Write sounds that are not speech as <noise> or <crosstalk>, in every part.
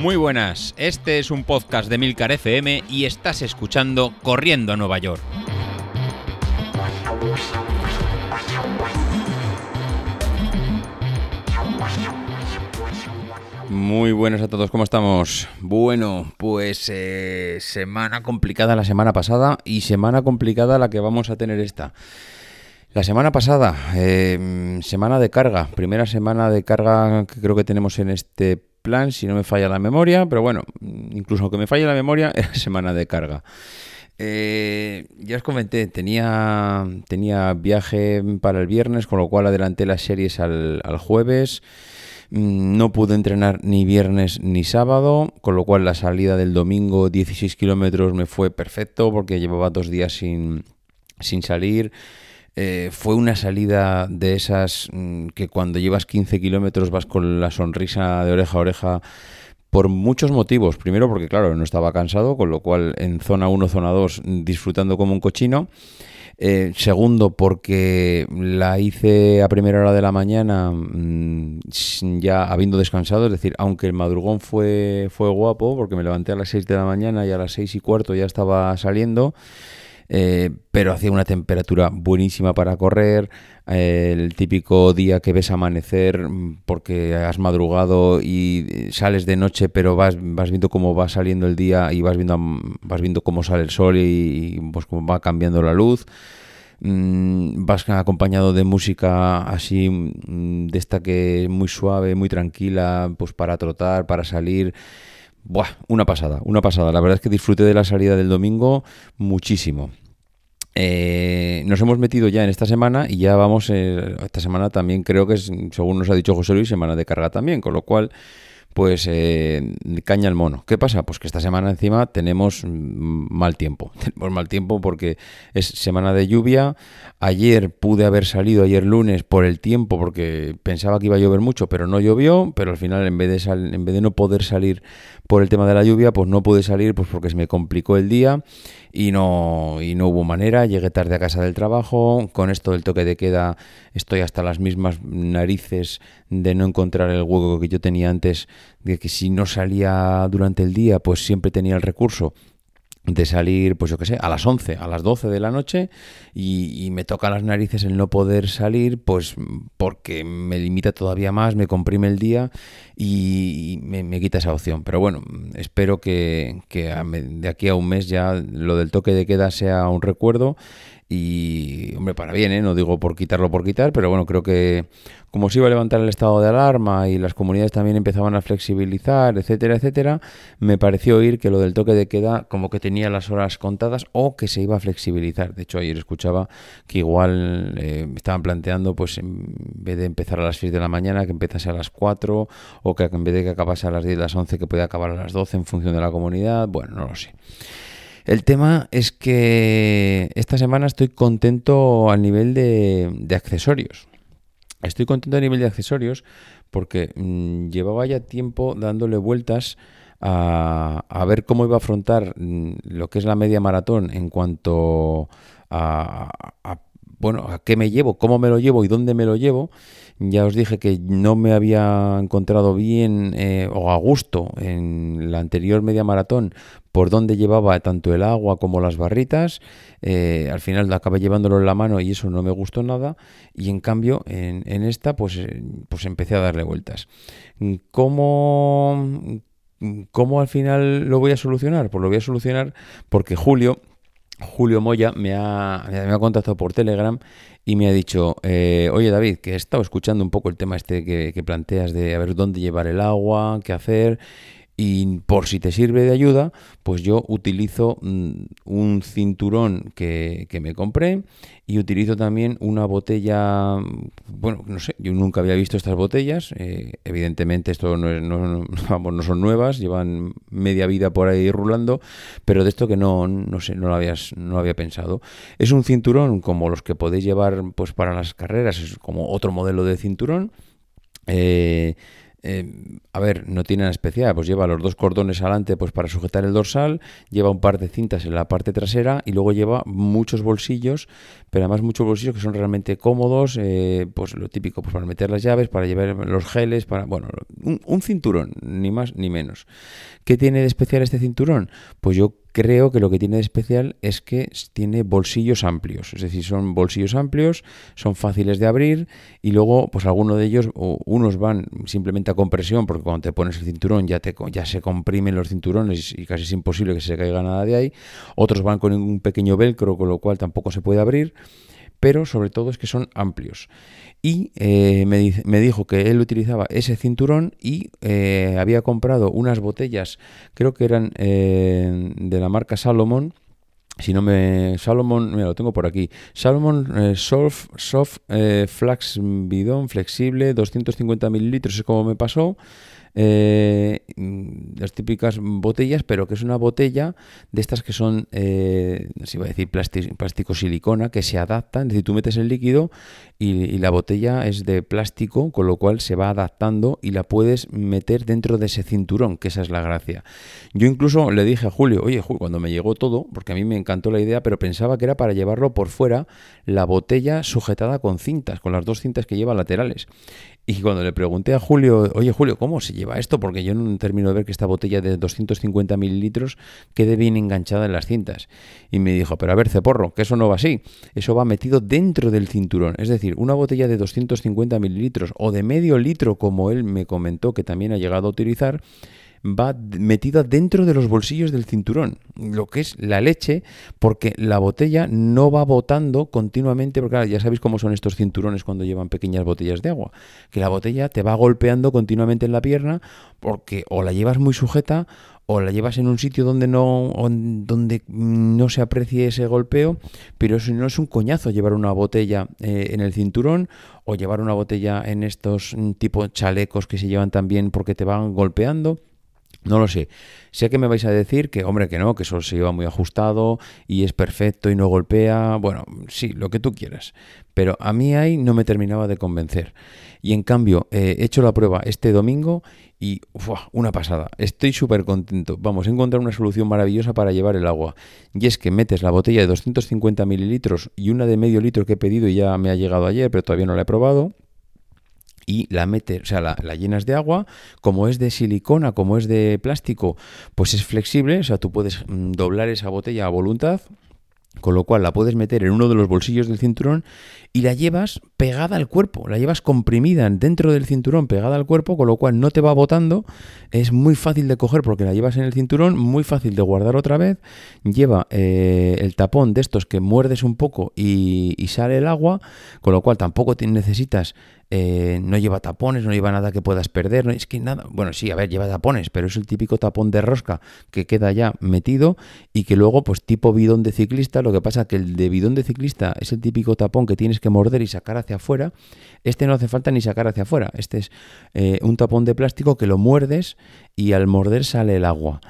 Muy buenas, este es un podcast de Milcar FM y estás escuchando Corriendo a Nueva York. Muy buenas a todos, ¿cómo estamos? Bueno, pues eh, semana complicada la semana pasada y semana complicada la que vamos a tener esta. La semana pasada, eh, semana de carga, primera semana de carga que creo que tenemos en este plan, si no me falla la memoria, pero bueno, incluso aunque me falle la memoria, <laughs> era semana de carga. Eh, ya os comenté, tenía, tenía viaje para el viernes, con lo cual adelanté las series al, jueves. Mm, no pude entrenar ni viernes ni sábado, con lo cual la salida del domingo 16 kilómetros me fue perfecto porque llevaba dos días sin, sin salir. Eh, fue una salida de esas mm, que cuando llevas 15 kilómetros vas con la sonrisa de oreja a oreja por muchos motivos. Primero porque, claro, no estaba cansado, con lo cual en zona 1, zona 2, disfrutando como un cochino. Eh, segundo, porque la hice a primera hora de la mañana, mm, ya habiendo descansado, es decir, aunque el madrugón fue, fue guapo, porque me levanté a las 6 de la mañana y a las 6 y cuarto ya estaba saliendo. Eh, pero hacía una temperatura buenísima para correr, eh, el típico día que ves amanecer mm, porque has madrugado y eh, sales de noche, pero vas, vas viendo cómo va saliendo el día y vas viendo, vas viendo cómo sale el sol y, pues cómo va cambiando la luz. Mm, vas acompañado de música así mm, de esta que es muy suave, muy tranquila, pues para trotar, para salir. Buah, una pasada, una pasada. La verdad es que disfruté de la salida del domingo muchísimo. Eh, nos hemos metido ya en esta semana y ya vamos, eh, esta semana también creo que es, según nos ha dicho José Luis, semana de carga también, con lo cual pues eh, caña el mono. ¿Qué pasa? Pues que esta semana encima tenemos mm, mal tiempo. <laughs> Tenemos mal tiempo porque es semana de lluvia. Ayer pude haber salido, ayer lunes, por el tiempo, porque pensaba que iba a llover mucho, pero no llovió. Pero al final, en vez de, en vez de no poder salir por el tema de la lluvia, pues no pude salir pues porque se me complicó el día y no, y no hubo manera. Llegué tarde a casa del trabajo. Con esto del toque de queda estoy hasta las mismas narices de no encontrar el hueco que yo tenía antes, de que si no salía durante el día, pues siempre tenía el recurso de salir, pues yo qué sé, a las 11, a las 12 de la noche y, me toca las narices el no poder salir, pues porque me limita todavía más, me comprime el día y, me, quita esa opción. Pero bueno, espero que, que de aquí a un mes ya lo del toque de queda sea un recuerdo y, hombre, para bien, ¿eh? no digo por quitarlo por quitar, pero bueno, creo que como se iba a levantar el estado de alarma y las comunidades también empezaban a flexibilizar, etcétera, etcétera, me pareció oír que lo del toque de queda como que tenía las horas contadas o que se iba a flexibilizar. De hecho, ayer escuchaba que igual eh, estaban planteando, pues en vez de empezar a las 6 de la mañana, que empezase a las 4 o que en vez de que acabase a las 10, las 11, que puede acabar a las 12 en función de la comunidad. Bueno, no lo sé. El tema es que esta semana estoy contento a nivel de, accesorios. Estoy contento a nivel de accesorios porque mm, llevaba ya tiempo dándole vueltas a, ver cómo iba a afrontar mm, lo que es la media maratón en cuanto a, bueno, a qué me llevo, cómo me lo llevo y dónde me lo llevo. Ya os dije que no me había encontrado bien eh, o a gusto en la anterior media maratón por dónde llevaba tanto el agua como las barritas. Eh, al final acabé llevándolo en la mano y eso no me gustó nada. Y en cambio, en, esta, pues, eh, pues empecé a darle vueltas. ¿Cómo, ¿Cómo al final lo voy a solucionar? Pues lo voy a solucionar porque Julio, Julio Moya me ha, me ha contactado por Telegram y me ha dicho, eh, oye David, que he estado escuchando un poco el tema este que, que, planteas de a ver dónde llevar el agua, qué hacer. Y por si te sirve de ayuda, pues yo utilizo mm, un cinturón que, me compré y utilizo también una botella, bueno, no sé, yo nunca había visto estas botellas, eh, evidentemente esto no, <laughs> vamos, no son nuevas, llevan media vida por ahí rulando, pero de esto que no, no sé, no lo, habías, no había pensado. Es un cinturón como los que podéis llevar pues para las carreras, es como otro modelo de cinturón. Eh, eh, a ver, no tiene nada especial, pues lleva los dos cordones adelante pues para sujetar el dorsal, lleva un par de cintas en la parte trasera y luego lleva muchos bolsillos, pero además muchos bolsillos que son realmente cómodos, eh, pues lo típico, pues para meter las llaves, para llevar los geles, para, bueno, un cinturón, ni más ni menos. ¿Qué tiene de especial este cinturón? Pues yo creo que lo que tiene de especial es que tiene bolsillos amplios, es decir, son bolsillos amplios, son fáciles de abrir y luego pues algunos de ellos, o unos van simplemente a compresión porque cuando te pones el cinturón ya, te, ya se comprimen los cinturones y casi es imposible que se caiga nada de ahí, otros van con un pequeño velcro con lo cual tampoco se puede abrir pero sobre todo es que son amplios. Y eh, me, dijo que él utilizaba ese cinturón y eh, había comprado unas botellas, creo que eran eh, de la marca Salomon, si no me Salomon, mira, lo tengo por aquí. Salomon Soft, Soft Flax Bidón flexible, 250 mililitros, es como me pasó eh, las típicas botellas, pero que es una botella de estas que son, eh, a decir plástico, plástico, silicona, que se adaptan, es decir, tú metes el líquido y, la botella es de plástico, con lo cual se va adaptando y la puedes meter dentro de ese cinturón, que esa es la gracia. Yo incluso le dije a Julio, oye, Julio, cuando me llegó todo, porque a mí me encantó la idea, pero pensaba que era para llevarlo por fuera, la botella sujetada con cintas, con las dos cintas que lleva laterales. Y cuando le pregunté a Julio, oye Julio, ¿cómo se lleva esto? Porque yo no termino de ver que esta botella de 250 mililitros quede bien enganchada en las cintas. Y me dijo, pero a ver, Ceporro, que eso no va así. Eso va metido dentro del cinturón. Es decir, una botella de 250 mililitros o de medio litro, como él me comentó que también ha llegado a utilizar, va metida dentro de los bolsillos del cinturón, lo que es la leche, porque la botella no va botando continuamente, porque ya sabéis cómo son estos cinturones cuando llevan pequeñas botellas de agua, que la botella te va golpeando continuamente en la pierna, porque o la llevas muy sujeta o la llevas en un sitio donde no, donde no se aprecie ese golpeo, pero si no es un coñazo llevar una botella eh, en el cinturón o llevar una botella en estos mm, tipo chalecos que se llevan también porque te van golpeando. No lo sé. Sé que me vais a decir que, hombre, que no, que eso se lleva muy ajustado y es perfecto y no golpea. Bueno, sí, lo que tú quieras. Pero a mí ahí no me terminaba de convencer. Y en cambio, he hecho la prueba este domingo y una pasada. Estoy súper contento. Vamos a encontrar una solución maravillosa para llevar el agua. Y es que metes la botella de 250 mililitros y una de medio litro que he pedido y ya me ha llegado ayer, pero todavía no la he probado y la metes, o sea, la, llenas de agua, como es de silicona, como es de plástico, pues es flexible, o sea, tú puedes mm, doblar esa botella a voluntad, con lo cual la puedes meter en uno de los bolsillos del cinturón y la llevas pegada al cuerpo, la llevas comprimida dentro del cinturón, pegada al cuerpo, con lo cual no te va botando, es muy fácil de coger porque la llevas en el cinturón, muy fácil de guardar otra vez, lleva eh, el tapón de estos que muerdes un poco y, sale el agua, con lo cual tampoco necesitas eh, no lleva tapones, no lleva nada que puedas perder, es que nada, bueno, sí, a ver, lleva tapones, pero es el típico tapón de rosca que queda ya metido y que luego, pues tipo bidón de ciclista, lo que pasa que el de bidón de ciclista es el típico tapón que tienes que morder y sacar hacia afuera, este no hace falta ni sacar hacia afuera, este es eh, un tapón de plástico que lo muerdes y al morder sale el agua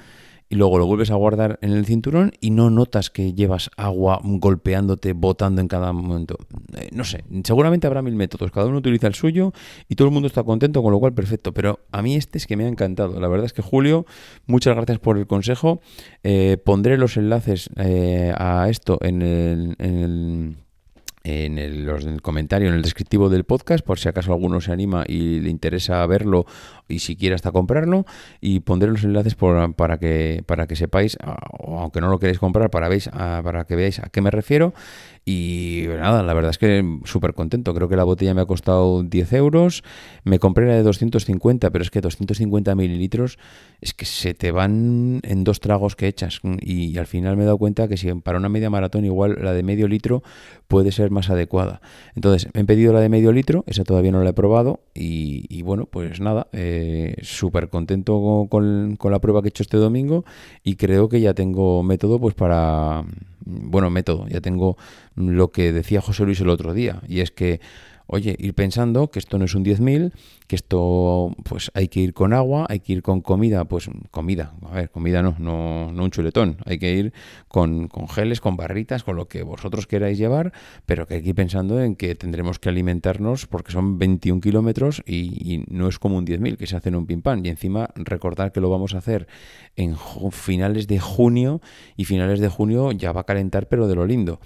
y luego lo vuelves a guardar en el cinturón y no notas que llevas agua golpeándote, botando en cada momento. Eh, no sé, seguramente habrá mil métodos, cada uno utiliza el suyo y todo el mundo está contento, con lo cual perfecto. Pero a mí este es que me ha encantado. La verdad es que Julio, muchas gracias por el consejo. Eh, pondré los enlaces a esto en en el, comentario, en el descriptivo del podcast, por si acaso alguno se anima y le interesa verlo y si quiere hasta comprarlo. Y pondré los enlaces para, que, para que sepáis, aunque no lo queréis comprar, para, veis, para que veáis a qué me refiero. Y nada, la verdad es que súper contento. Creo que la botella me ha costado 10 euros. Me compré la de 250, pero es que 250 mililitros es que se te van en dos tragos que echas. Y, al final me he dado cuenta que si para una media maratón igual la de medio litro puede ser más adecuada. Entonces, he pedido la de medio litro, esa todavía no la he probado. Y, bueno, pues nada, eh, súper contento con, con la prueba que he hecho este domingo. Y creo que ya tengo método pues para bueno, método, ya tengo lo que decía José Luis el otro día, y es que oye, ir pensando que esto no es un 10.000, que esto pues hay que ir con agua, hay que ir con comida, pues comida, a ver, comida no, no, no un chuletón, hay que ir con, con geles, con barritas, con lo que vosotros queráis llevar, pero que hay que ir pensando en que tendremos que alimentarnos porque son 21 kilómetros y, no es como un 10.000 que se hace en un pim pam. Y encima recordar que lo vamos a hacer en finales de junio y finales de junio ya va a calentar pero de lo lindo.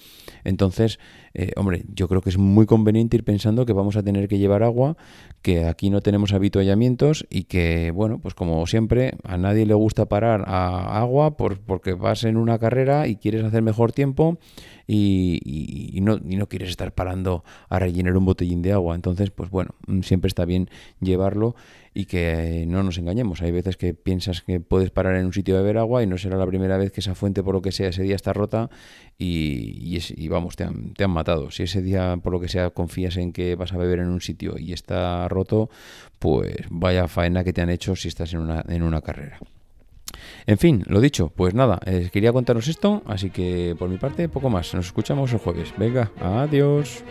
Entonces, eh, hombre, yo creo que es muy conveniente ir pensando que vamos a tener que llevar agua, que aquí no tenemos habituallamientos y que, bueno, pues como siempre, a nadie le gusta parar a agua por, porque vas en una carrera y quieres hacer mejor tiempo y, no, y no quieres estar parando a rellenar un botellín de agua. Entonces, pues bueno, mm, siempre está bien llevarlo y que no nos engañemos. Hay veces que piensas que puedes parar en un sitio a beber agua y no será la primera vez que esa fuente, por lo que sea, ese día está rota y, y, vamos, te han, te han matado. Si ese día, por lo que sea, confías en que vas a beber en un sitio y está roto, pues vaya faena que te han hecho si estás en una, en una carrera. En fin, lo dicho, pues nada, eh, quería contaros esto, así que por mi parte poco más. Nos escuchamos el jueves. Venga, adiós.